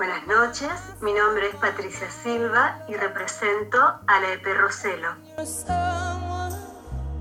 Buenas noches, mi nombre es Patricia Silva y represento a la EP Roselo.